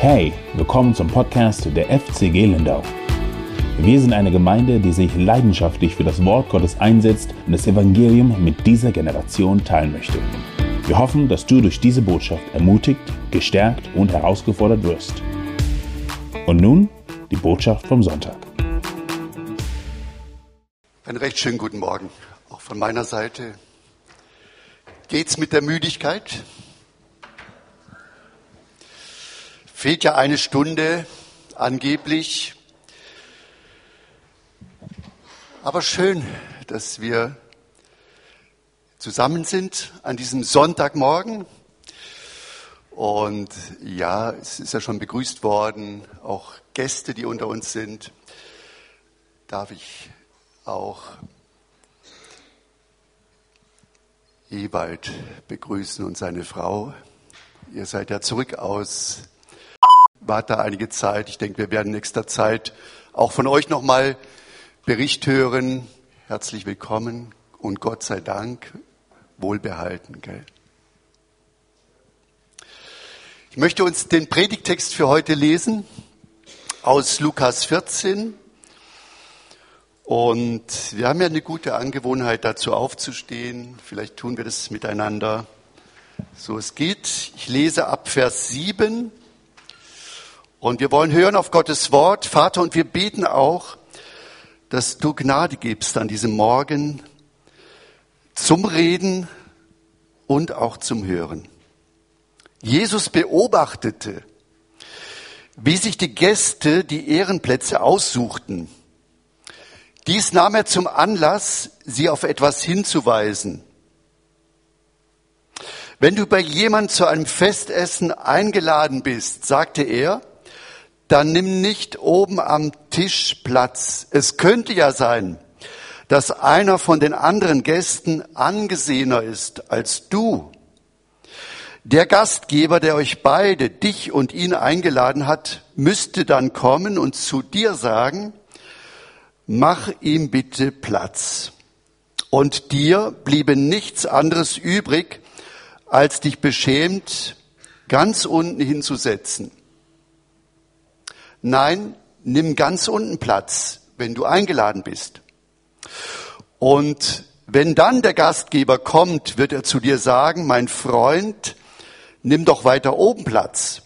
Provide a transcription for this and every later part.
Hey, willkommen zum Podcast der FCG Lindau. Wir sind eine Gemeinde, die sich leidenschaftlich für das Wort Gottes einsetzt und das Evangelium mit dieser Generation teilen möchte. Wir hoffen, dass du durch diese Botschaft ermutigt, gestärkt und herausgefordert wirst. Und nun die Botschaft vom Sonntag. Einen recht schönen guten Morgen, auch von meiner Seite. Geht's mit der Müdigkeit? Fehlt ja eine Stunde angeblich. Aber schön, dass wir zusammen sind an diesem Sonntagmorgen. Und ja, es ist ja schon begrüßt worden, auch Gäste, die unter uns sind. Darf ich auch Ewald begrüßen und seine Frau. Ihr seid ja zurück aus wart da einige Zeit. Ich denke, wir werden in nächster Zeit auch von euch nochmal Bericht hören. Herzlich willkommen und Gott sei Dank wohlbehalten. Gell? Ich möchte uns den Predigtext für heute lesen aus Lukas 14. Und wir haben ja eine gute Angewohnheit, dazu aufzustehen. Vielleicht tun wir das miteinander. So es geht. Ich lese ab Vers 7 und wir wollen hören auf Gottes Wort, Vater, und wir beten auch, dass du Gnade gibst an diesem Morgen zum Reden und auch zum Hören. Jesus beobachtete, wie sich die Gäste die Ehrenplätze aussuchten. Dies nahm er zum Anlass, sie auf etwas hinzuweisen. Wenn du bei jemand zu einem Festessen eingeladen bist, sagte er, dann nimm nicht oben am Tisch Platz. Es könnte ja sein, dass einer von den anderen Gästen angesehener ist als du. Der Gastgeber, der euch beide, dich und ihn eingeladen hat, müsste dann kommen und zu dir sagen, mach ihm bitte Platz. Und dir bliebe nichts anderes übrig, als dich beschämt ganz unten hinzusetzen. Nein, nimm ganz unten Platz, wenn du eingeladen bist. Und wenn dann der Gastgeber kommt, wird er zu dir sagen, mein Freund, nimm doch weiter oben Platz.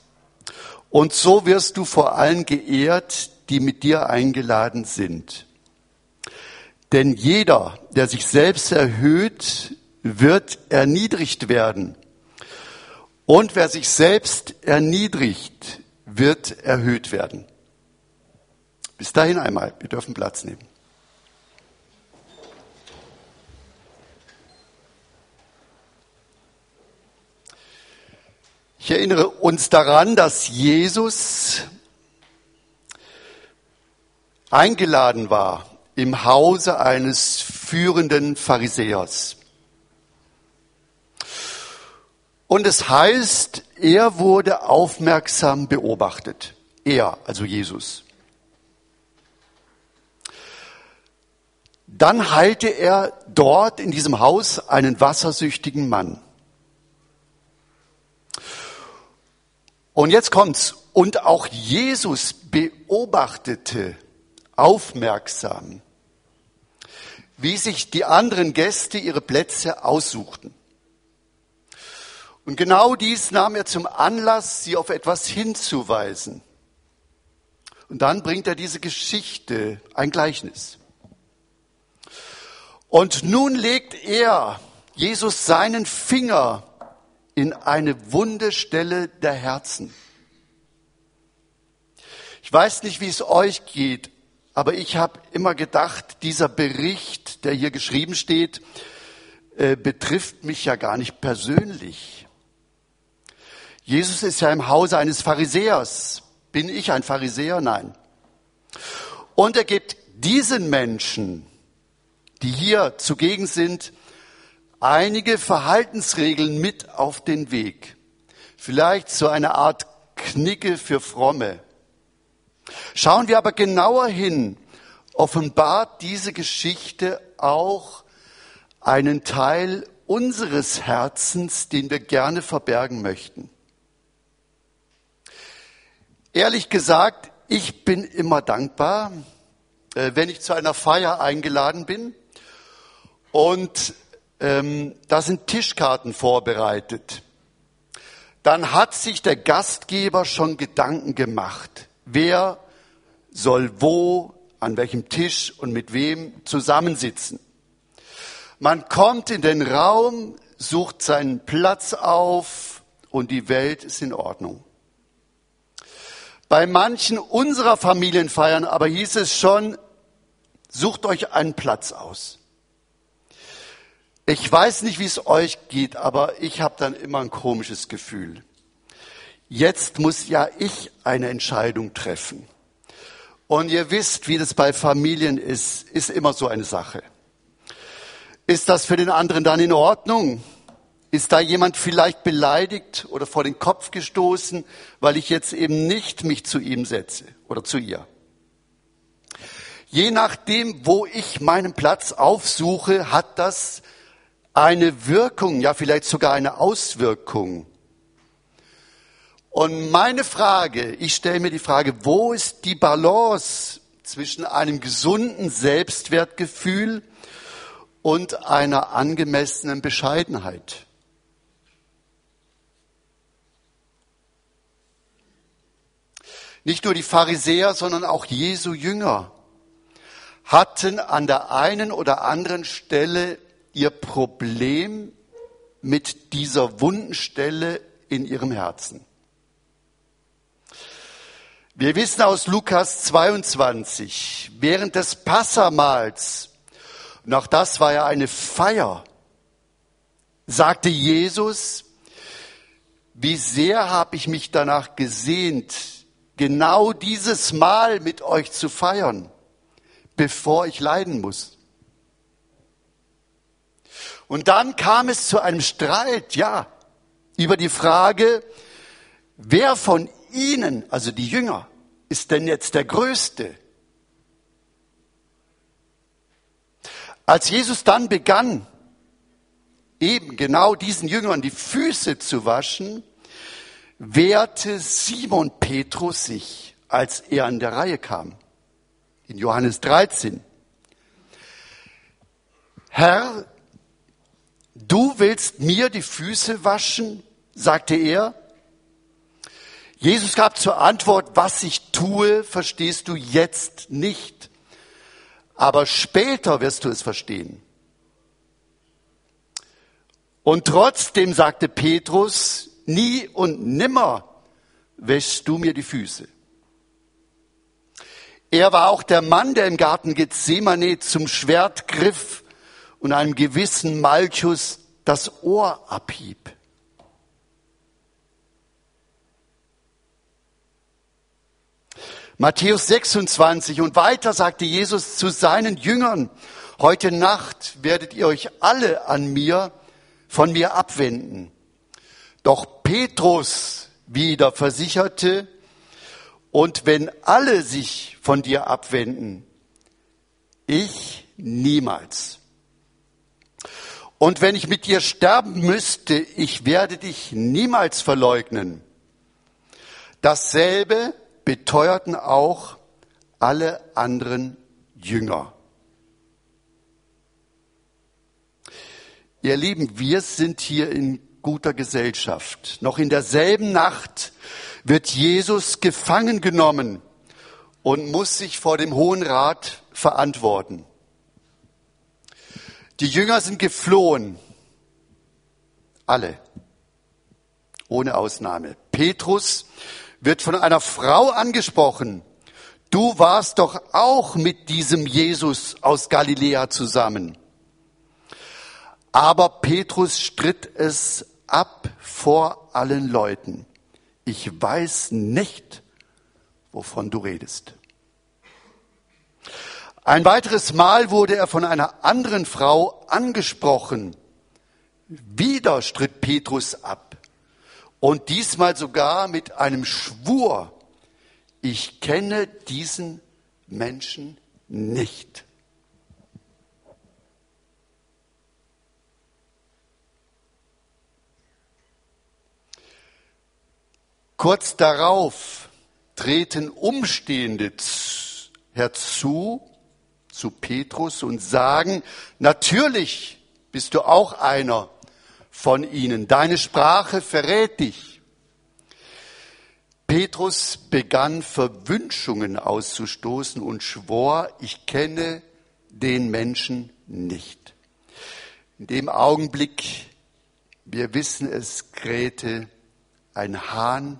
Und so wirst du vor allen geehrt, die mit dir eingeladen sind. Denn jeder, der sich selbst erhöht, wird erniedrigt werden. Und wer sich selbst erniedrigt, wird erhöht werden. Bis dahin einmal, wir dürfen Platz nehmen. Ich erinnere uns daran, dass Jesus eingeladen war im Hause eines führenden Pharisäers. Und es heißt, er wurde aufmerksam beobachtet. Er, also Jesus. Dann heilte er dort in diesem Haus einen wassersüchtigen Mann. Und jetzt kommt's. Und auch Jesus beobachtete aufmerksam, wie sich die anderen Gäste ihre Plätze aussuchten. Und genau dies nahm er zum Anlass, sie auf etwas hinzuweisen. Und dann bringt er diese Geschichte, ein Gleichnis. Und nun legt er, Jesus, seinen Finger in eine wunde Stelle der Herzen. Ich weiß nicht, wie es euch geht, aber ich habe immer gedacht, dieser Bericht, der hier geschrieben steht, äh, betrifft mich ja gar nicht persönlich. Jesus ist ja im Hause eines Pharisäers. Bin ich ein Pharisäer? Nein. Und er gibt diesen Menschen, die hier zugegen sind, einige Verhaltensregeln mit auf den Weg. Vielleicht so eine Art Knicke für Fromme. Schauen wir aber genauer hin, offenbart diese Geschichte auch einen Teil unseres Herzens, den wir gerne verbergen möchten. Ehrlich gesagt, ich bin immer dankbar, äh, wenn ich zu einer Feier eingeladen bin und ähm, da sind Tischkarten vorbereitet. Dann hat sich der Gastgeber schon Gedanken gemacht, wer soll wo, an welchem Tisch und mit wem zusammensitzen. Man kommt in den Raum, sucht seinen Platz auf und die Welt ist in Ordnung. Bei manchen unserer Familienfeiern aber hieß es schon, sucht euch einen Platz aus. Ich weiß nicht, wie es euch geht, aber ich habe dann immer ein komisches Gefühl. Jetzt muss ja ich eine Entscheidung treffen. Und ihr wisst, wie das bei Familien ist, ist immer so eine Sache. Ist das für den anderen dann in Ordnung? Ist da jemand vielleicht beleidigt oder vor den Kopf gestoßen, weil ich jetzt eben nicht mich zu ihm setze oder zu ihr? Je nachdem, wo ich meinen Platz aufsuche, hat das eine Wirkung, ja vielleicht sogar eine Auswirkung. Und meine Frage, ich stelle mir die Frage, wo ist die Balance zwischen einem gesunden Selbstwertgefühl und einer angemessenen Bescheidenheit? Nicht nur die Pharisäer, sondern auch Jesu Jünger hatten an der einen oder anderen Stelle ihr Problem mit dieser wunden Stelle in ihrem Herzen. Wir wissen aus Lukas 22, während des Passamals, und auch das war ja eine Feier, sagte Jesus, wie sehr habe ich mich danach gesehnt, genau dieses Mal mit euch zu feiern, bevor ich leiden muss. Und dann kam es zu einem Streit, ja, über die Frage, wer von ihnen, also die Jünger, ist denn jetzt der Größte? Als Jesus dann begann, eben genau diesen Jüngern die Füße zu waschen, wehrte Simon Petrus sich, als er an der Reihe kam. In Johannes 13. Herr, du willst mir die Füße waschen? sagte er. Jesus gab zur Antwort, was ich tue, verstehst du jetzt nicht. Aber später wirst du es verstehen. Und trotzdem sagte Petrus, nie und nimmer wäschst du mir die Füße. Er war auch der Mann, der im Garten Gethsemane zum Schwert griff und einem gewissen Malchus das Ohr abhieb. Matthäus 26 und weiter sagte Jesus zu seinen Jüngern, heute Nacht werdet ihr euch alle an mir, von mir abwenden. Doch Petrus wieder versicherte, und wenn alle sich von dir abwenden, ich niemals. Und wenn ich mit dir sterben müsste, ich werde dich niemals verleugnen. Dasselbe beteuerten auch alle anderen Jünger. Ihr Lieben, wir sind hier in guter Gesellschaft. Noch in derselben Nacht wird Jesus gefangen genommen und muss sich vor dem Hohen Rat verantworten. Die Jünger sind geflohen. Alle. Ohne Ausnahme. Petrus wird von einer Frau angesprochen. Du warst doch auch mit diesem Jesus aus Galiläa zusammen. Aber Petrus stritt es ab vor allen Leuten. Ich weiß nicht, wovon du redest. Ein weiteres Mal wurde er von einer anderen Frau angesprochen. Wieder stritt Petrus ab. Und diesmal sogar mit einem Schwur. Ich kenne diesen Menschen nicht. Kurz darauf treten Umstehende herzu zu Petrus und sagen, natürlich bist du auch einer von ihnen. Deine Sprache verrät dich. Petrus begann Verwünschungen auszustoßen und schwor, ich kenne den Menschen nicht. In dem Augenblick, wir wissen es, krähte ein Hahn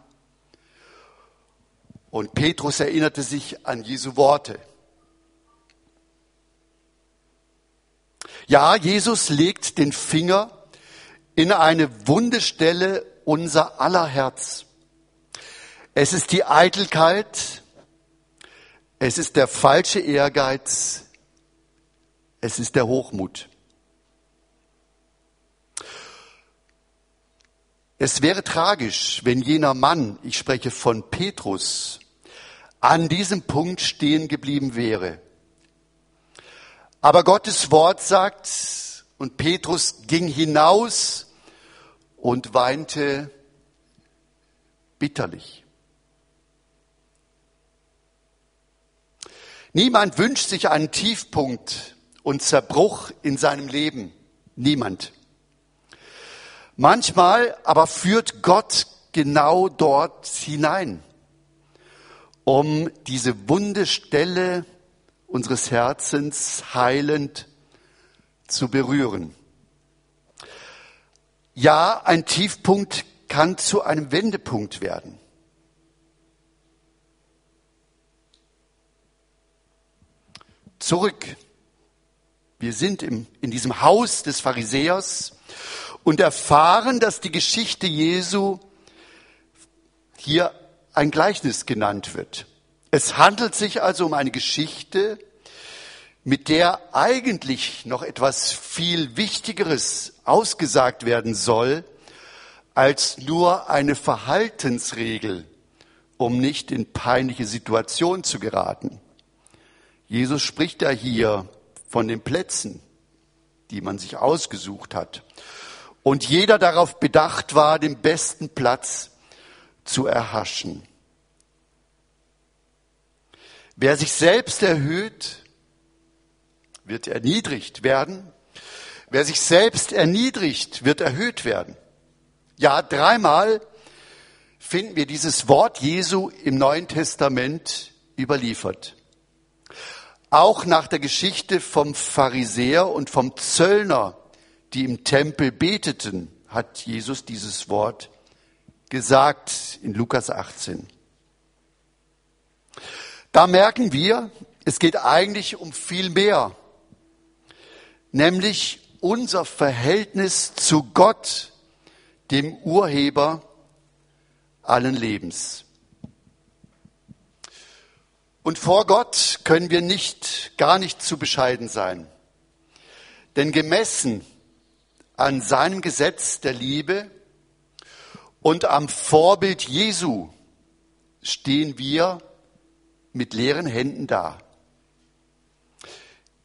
und Petrus erinnerte sich an Jesu Worte. Ja, Jesus legt den Finger in eine Wundestelle unser aller Herz. Es ist die Eitelkeit, es ist der falsche Ehrgeiz, es ist der Hochmut. Es wäre tragisch, wenn jener Mann, ich spreche von Petrus, an diesem Punkt stehen geblieben wäre. Aber Gottes Wort sagt, und Petrus ging hinaus und weinte bitterlich. Niemand wünscht sich einen Tiefpunkt und Zerbruch in seinem Leben. Niemand. Manchmal aber führt Gott genau dort hinein, um diese wunde Stelle unseres Herzens heilend zu berühren. Ja, ein Tiefpunkt kann zu einem Wendepunkt werden. Zurück. Wir sind im, in diesem Haus des Pharisäers und erfahren, dass die Geschichte Jesu hier ein Gleichnis genannt wird. Es handelt sich also um eine Geschichte, mit der eigentlich noch etwas viel Wichtigeres ausgesagt werden soll, als nur eine Verhaltensregel, um nicht in peinliche Situationen zu geraten. Jesus spricht ja hier von den Plätzen, die man sich ausgesucht hat und jeder darauf bedacht war, den besten Platz zu erhaschen. Wer sich selbst erhöht, wird erniedrigt werden. Wer sich selbst erniedrigt, wird erhöht werden. Ja, dreimal finden wir dieses Wort Jesu im Neuen Testament überliefert. Auch nach der Geschichte vom Pharisäer und vom Zöllner die im Tempel beteten, hat Jesus dieses Wort gesagt in Lukas 18. Da merken wir, es geht eigentlich um viel mehr, nämlich unser Verhältnis zu Gott, dem Urheber allen Lebens. Und vor Gott können wir nicht, gar nicht zu bescheiden sein. Denn gemessen an seinem Gesetz der Liebe und am Vorbild Jesu stehen wir mit leeren Händen da.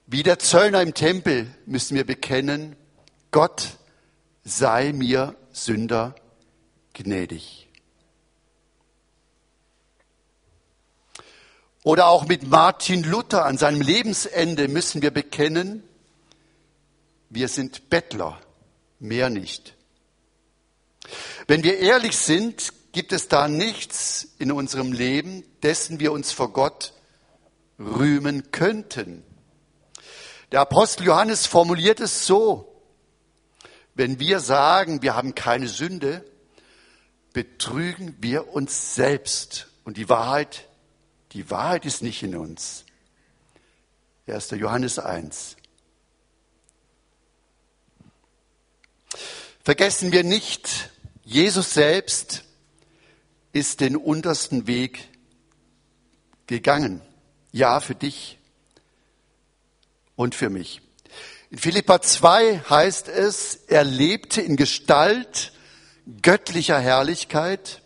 Wie der Zöllner im Tempel müssen wir bekennen, Gott sei mir Sünder gnädig. Oder auch mit Martin Luther an seinem Lebensende müssen wir bekennen, wir sind Bettler mehr nicht. Wenn wir ehrlich sind, gibt es da nichts in unserem Leben, dessen wir uns vor Gott rühmen könnten. Der Apostel Johannes formuliert es so, wenn wir sagen, wir haben keine Sünde, betrügen wir uns selbst. Und die Wahrheit, die Wahrheit ist nicht in uns. 1. Johannes 1. Vergessen wir nicht, Jesus selbst ist den untersten Weg gegangen. Ja, für dich und für mich. In Philippa 2 heißt es, er lebte in Gestalt göttlicher Herrlichkeit,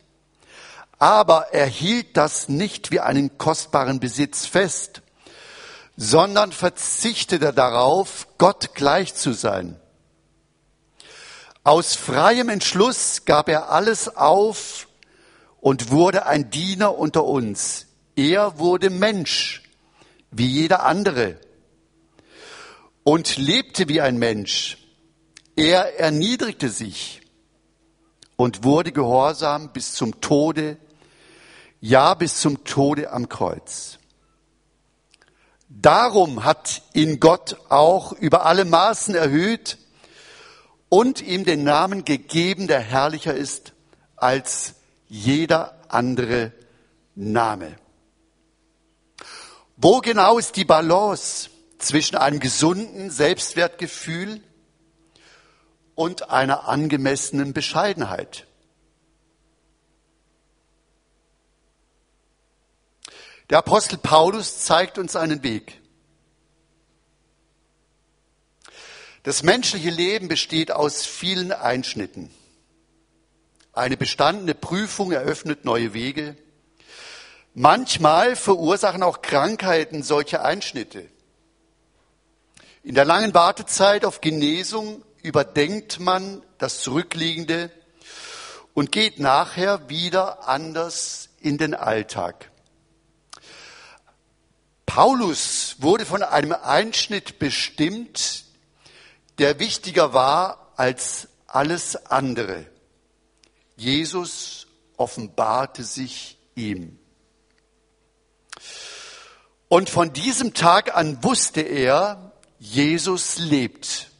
aber er hielt das nicht wie einen kostbaren Besitz fest, sondern verzichtete darauf, Gott gleich zu sein aus freiem Entschluss gab er alles auf und wurde ein Diener unter uns. Er wurde Mensch, wie jeder andere, und lebte wie ein Mensch. Er erniedrigte sich und wurde gehorsam bis zum Tode, ja bis zum Tode am Kreuz. Darum hat ihn Gott auch über alle Maßen erhöht und ihm den Namen gegeben, der herrlicher ist als jeder andere Name. Wo genau ist die Balance zwischen einem gesunden Selbstwertgefühl und einer angemessenen Bescheidenheit? Der Apostel Paulus zeigt uns einen Weg. Das menschliche Leben besteht aus vielen Einschnitten. Eine bestandene Prüfung eröffnet neue Wege. Manchmal verursachen auch Krankheiten solche Einschnitte. In der langen Wartezeit auf Genesung überdenkt man das Zurückliegende und geht nachher wieder anders in den Alltag. Paulus wurde von einem Einschnitt bestimmt, der wichtiger war als alles andere. Jesus offenbarte sich ihm. Und von diesem Tag an wusste er, Jesus lebt.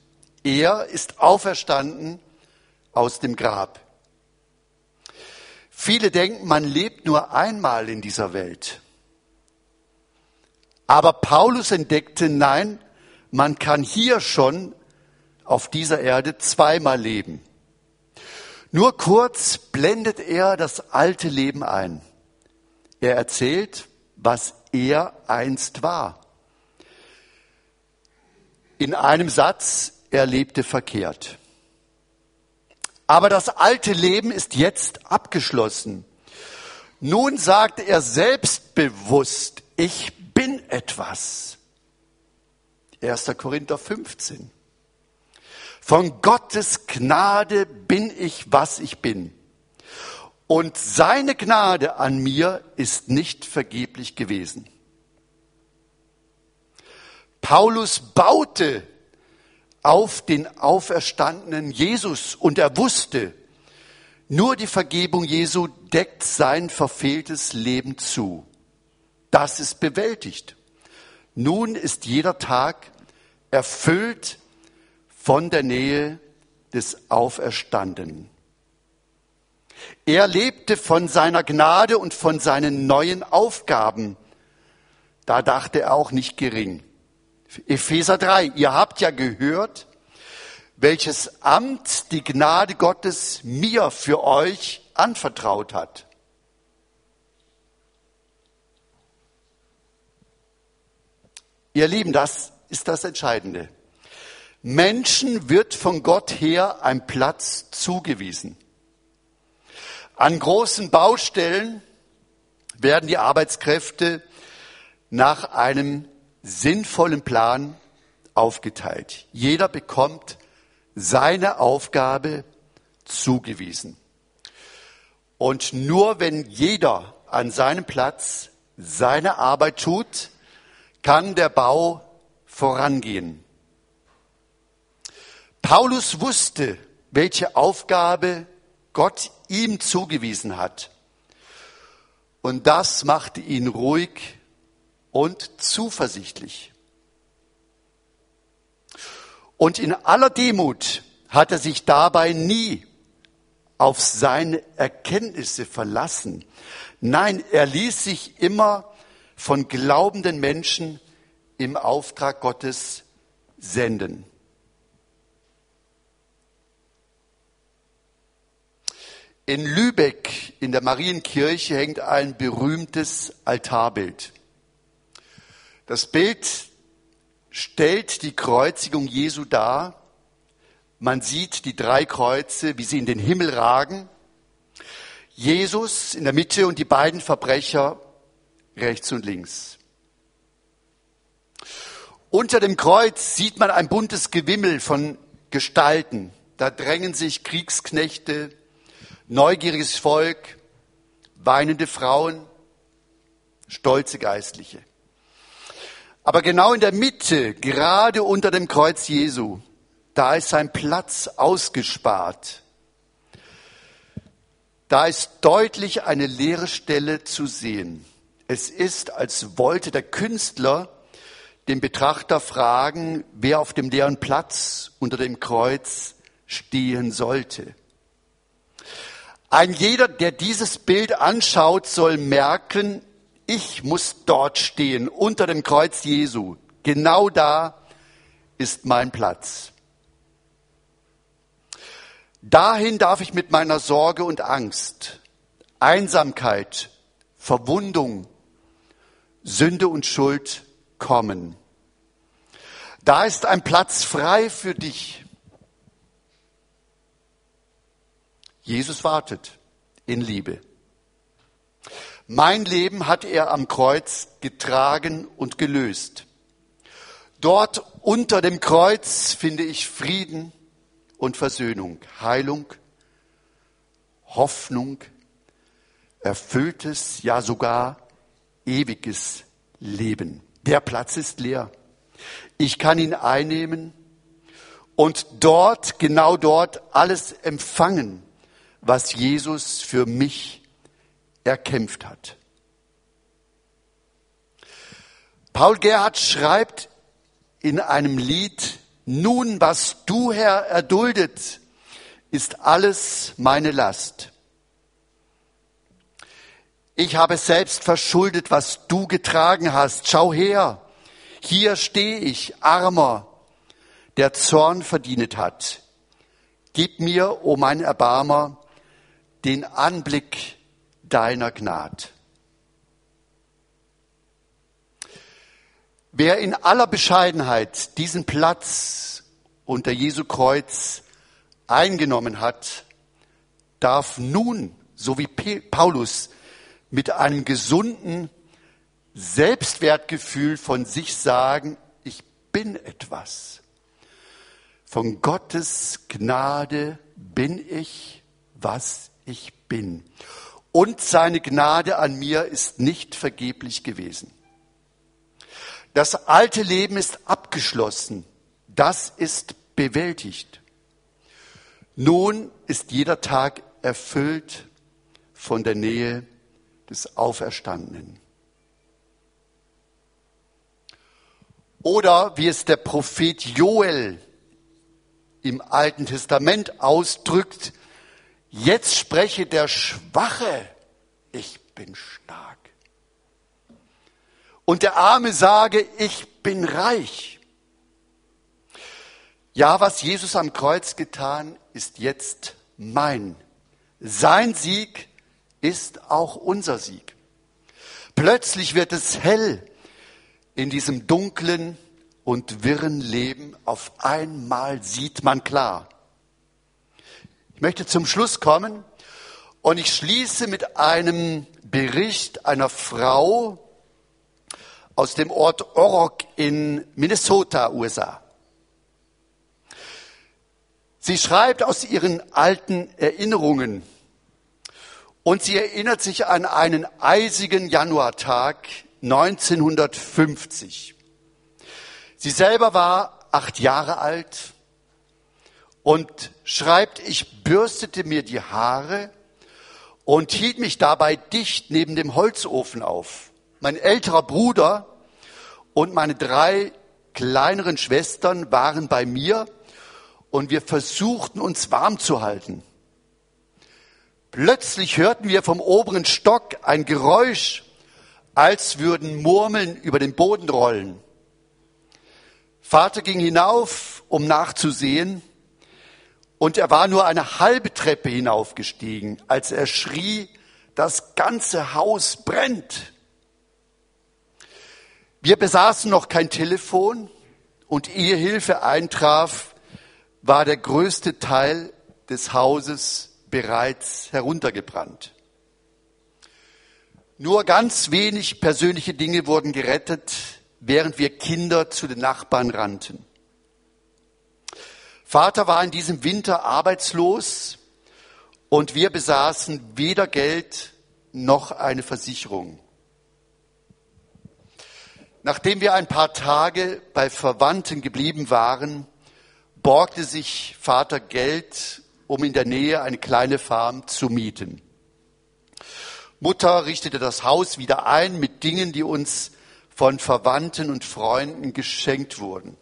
Er ist auferstanden aus dem Grab. Viele denken, man lebt nur einmal in dieser Welt. Aber Paulus entdeckte, nein, man kann hier schon auf dieser Erde zweimal leben. Nur kurz blendet er das alte Leben ein. Er erzählt, was er einst war. In einem Satz, er lebte verkehrt. Aber das alte Leben ist jetzt abgeschlossen. Nun sagt er selbstbewusst, ich bin etwas. 1. Korinther 15. Von Gottes Gnade bin ich, was ich bin. Und seine Gnade an mir ist nicht vergeblich gewesen. Paulus baute auf den auferstandenen Jesus und er wusste, nur die Vergebung Jesu deckt sein verfehltes Leben zu. Das ist bewältigt. Nun ist jeder Tag erfüllt von der Nähe des Auferstandenen. Er lebte von seiner Gnade und von seinen neuen Aufgaben. Da dachte er auch nicht gering. Epheser 3, ihr habt ja gehört, welches Amt die Gnade Gottes mir für euch anvertraut hat. Ihr Lieben, das ist das Entscheidende. Menschen wird von Gott her ein Platz zugewiesen. An großen Baustellen werden die Arbeitskräfte nach einem sinnvollen Plan aufgeteilt. Jeder bekommt seine Aufgabe zugewiesen. Und nur wenn jeder an seinem Platz seine Arbeit tut, kann der Bau vorangehen. Paulus wusste, welche Aufgabe Gott ihm zugewiesen hat. Und das machte ihn ruhig und zuversichtlich. Und in aller Demut hat er sich dabei nie auf seine Erkenntnisse verlassen. Nein, er ließ sich immer von glaubenden Menschen im Auftrag Gottes senden. In Lübeck in der Marienkirche hängt ein berühmtes Altarbild. Das Bild stellt die Kreuzigung Jesu dar. Man sieht die drei Kreuze, wie sie in den Himmel ragen. Jesus in der Mitte und die beiden Verbrecher rechts und links. Unter dem Kreuz sieht man ein buntes Gewimmel von Gestalten. Da drängen sich Kriegsknechte, neugieriges Volk, weinende Frauen, stolze Geistliche. Aber genau in der Mitte, gerade unter dem Kreuz Jesu, da ist sein Platz ausgespart. Da ist deutlich eine leere Stelle zu sehen. Es ist, als wollte der Künstler den Betrachter fragen, wer auf dem leeren Platz unter dem Kreuz stehen sollte. Ein jeder, der dieses Bild anschaut, soll merken, ich muss dort stehen, unter dem Kreuz Jesu. Genau da ist mein Platz. Dahin darf ich mit meiner Sorge und Angst, Einsamkeit, Verwundung, Sünde und Schuld kommen. Da ist ein Platz frei für dich. Jesus wartet in Liebe. Mein Leben hat er am Kreuz getragen und gelöst. Dort unter dem Kreuz finde ich Frieden und Versöhnung, Heilung, Hoffnung, erfülltes, ja sogar ewiges Leben. Der Platz ist leer. Ich kann ihn einnehmen und dort, genau dort, alles empfangen, was Jesus für mich erkämpft hat. Paul Gerhard schreibt in einem Lied, nun was du Herr erduldet, ist alles meine Last. Ich habe selbst verschuldet, was du getragen hast. Schau her, hier stehe ich, armer, der Zorn verdient hat. Gib mir, o oh mein Erbarmer, den Anblick deiner Gnade. Wer in aller Bescheidenheit diesen Platz unter Jesu Kreuz eingenommen hat, darf nun, so wie Paulus, mit einem gesunden Selbstwertgefühl von sich sagen, ich bin etwas. Von Gottes Gnade bin ich, was ich bin und seine Gnade an mir ist nicht vergeblich gewesen. Das alte Leben ist abgeschlossen. Das ist bewältigt. Nun ist jeder Tag erfüllt von der Nähe des Auferstandenen. Oder wie es der Prophet Joel im Alten Testament ausdrückt, Jetzt spreche der Schwache, ich bin stark. Und der Arme sage, ich bin reich. Ja, was Jesus am Kreuz getan, ist jetzt mein. Sein Sieg ist auch unser Sieg. Plötzlich wird es hell in diesem dunklen und wirren Leben. Auf einmal sieht man klar. Möchte zum Schluss kommen und ich schließe mit einem Bericht einer Frau aus dem Ort Orok in Minnesota, USA. Sie schreibt aus ihren alten Erinnerungen und sie erinnert sich an einen eisigen Januartag 1950. Sie selber war acht Jahre alt und schreibt, ich bürstete mir die Haare und hielt mich dabei dicht neben dem Holzofen auf. Mein älterer Bruder und meine drei kleineren Schwestern waren bei mir und wir versuchten uns warm zu halten. Plötzlich hörten wir vom oberen Stock ein Geräusch, als würden Murmeln über den Boden rollen. Vater ging hinauf, um nachzusehen, und er war nur eine halbe Treppe hinaufgestiegen, als er schrie, das ganze Haus brennt. Wir besaßen noch kein Telefon und ehe Hilfe eintraf, war der größte Teil des Hauses bereits heruntergebrannt. Nur ganz wenig persönliche Dinge wurden gerettet, während wir Kinder zu den Nachbarn rannten. Vater war in diesem Winter arbeitslos und wir besaßen weder Geld noch eine Versicherung. Nachdem wir ein paar Tage bei Verwandten geblieben waren, borgte sich Vater Geld, um in der Nähe eine kleine Farm zu mieten. Mutter richtete das Haus wieder ein mit Dingen, die uns von Verwandten und Freunden geschenkt wurden.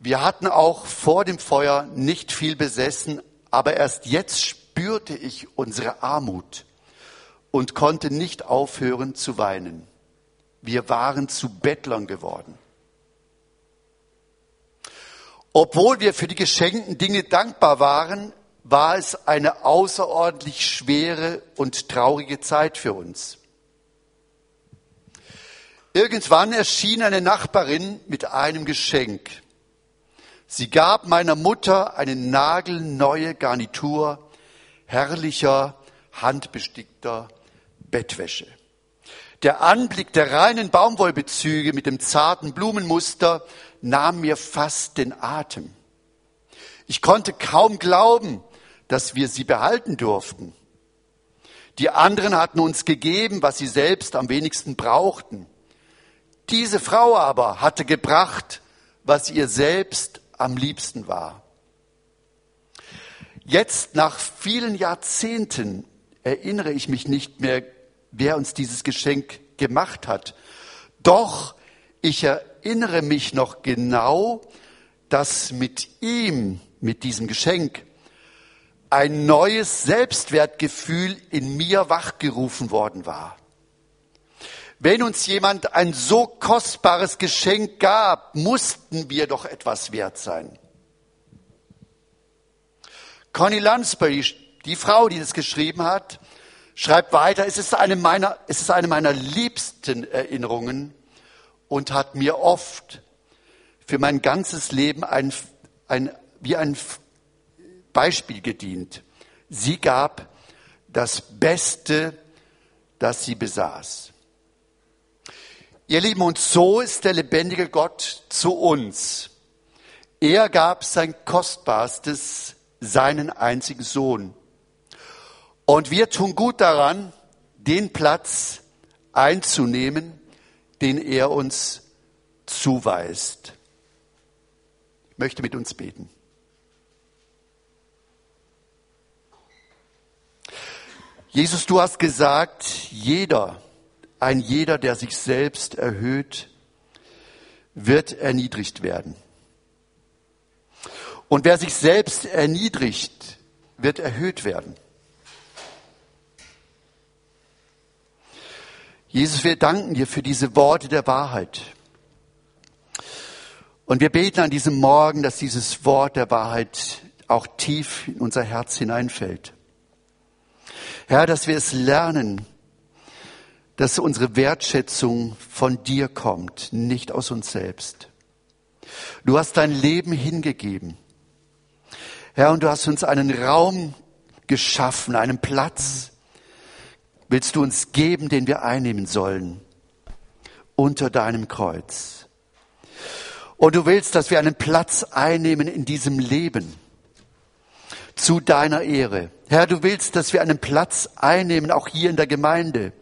Wir hatten auch vor dem Feuer nicht viel besessen, aber erst jetzt spürte ich unsere Armut und konnte nicht aufhören zu weinen. Wir waren zu Bettlern geworden. Obwohl wir für die geschenkten Dinge dankbar waren, war es eine außerordentlich schwere und traurige Zeit für uns. Irgendwann erschien eine Nachbarin mit einem Geschenk. Sie gab meiner Mutter eine nagelneue Garnitur herrlicher, handbestickter Bettwäsche. Der Anblick der reinen Baumwollbezüge mit dem zarten Blumenmuster nahm mir fast den Atem. Ich konnte kaum glauben, dass wir sie behalten durften. Die anderen hatten uns gegeben, was sie selbst am wenigsten brauchten. Diese Frau aber hatte gebracht, was ihr selbst am liebsten war. Jetzt, nach vielen Jahrzehnten, erinnere ich mich nicht mehr, wer uns dieses Geschenk gemacht hat. Doch ich erinnere mich noch genau, dass mit ihm, mit diesem Geschenk, ein neues Selbstwertgefühl in mir wachgerufen worden war. Wenn uns jemand ein so kostbares Geschenk gab, mussten wir doch etwas wert sein. Connie Lansbury, die Frau, die das geschrieben hat, schreibt weiter, es ist eine meiner, es ist eine meiner liebsten Erinnerungen und hat mir oft für mein ganzes Leben ein, ein, wie ein Beispiel gedient. Sie gab das Beste, das sie besaß. Ihr Lieben, und so ist der lebendige Gott zu uns. Er gab sein Kostbarstes, seinen einzigen Sohn. Und wir tun gut daran, den Platz einzunehmen, den er uns zuweist. Ich möchte mit uns beten. Jesus, du hast gesagt, jeder, ein jeder, der sich selbst erhöht, wird erniedrigt werden. Und wer sich selbst erniedrigt, wird erhöht werden. Jesus, wir danken dir für diese Worte der Wahrheit. Und wir beten an diesem Morgen, dass dieses Wort der Wahrheit auch tief in unser Herz hineinfällt. Herr, dass wir es lernen, dass unsere Wertschätzung von dir kommt, nicht aus uns selbst. Du hast dein Leben hingegeben. Herr, und du hast uns einen Raum geschaffen, einen Platz, willst du uns geben, den wir einnehmen sollen, unter deinem Kreuz. Und du willst, dass wir einen Platz einnehmen in diesem Leben, zu deiner Ehre. Herr, du willst, dass wir einen Platz einnehmen, auch hier in der Gemeinde,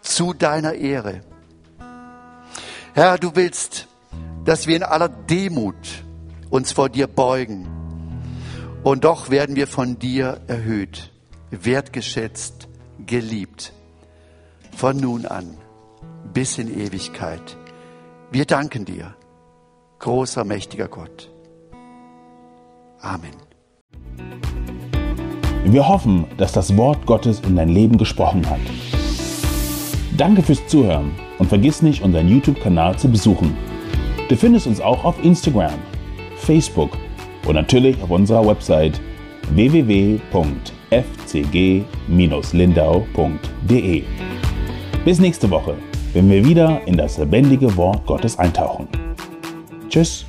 zu deiner Ehre. Herr, du willst, dass wir in aller Demut uns vor dir beugen. Und doch werden wir von dir erhöht, wertgeschätzt, geliebt. Von nun an bis in Ewigkeit. Wir danken dir, großer, mächtiger Gott. Amen. Wir hoffen, dass das Wort Gottes in dein Leben gesprochen hat. Danke fürs Zuhören und vergiss nicht, unseren YouTube-Kanal zu besuchen. Du findest uns auch auf Instagram, Facebook und natürlich auf unserer Website www.fcg-lindau.de. Bis nächste Woche, wenn wir wieder in das lebendige Wort Gottes eintauchen. Tschüss.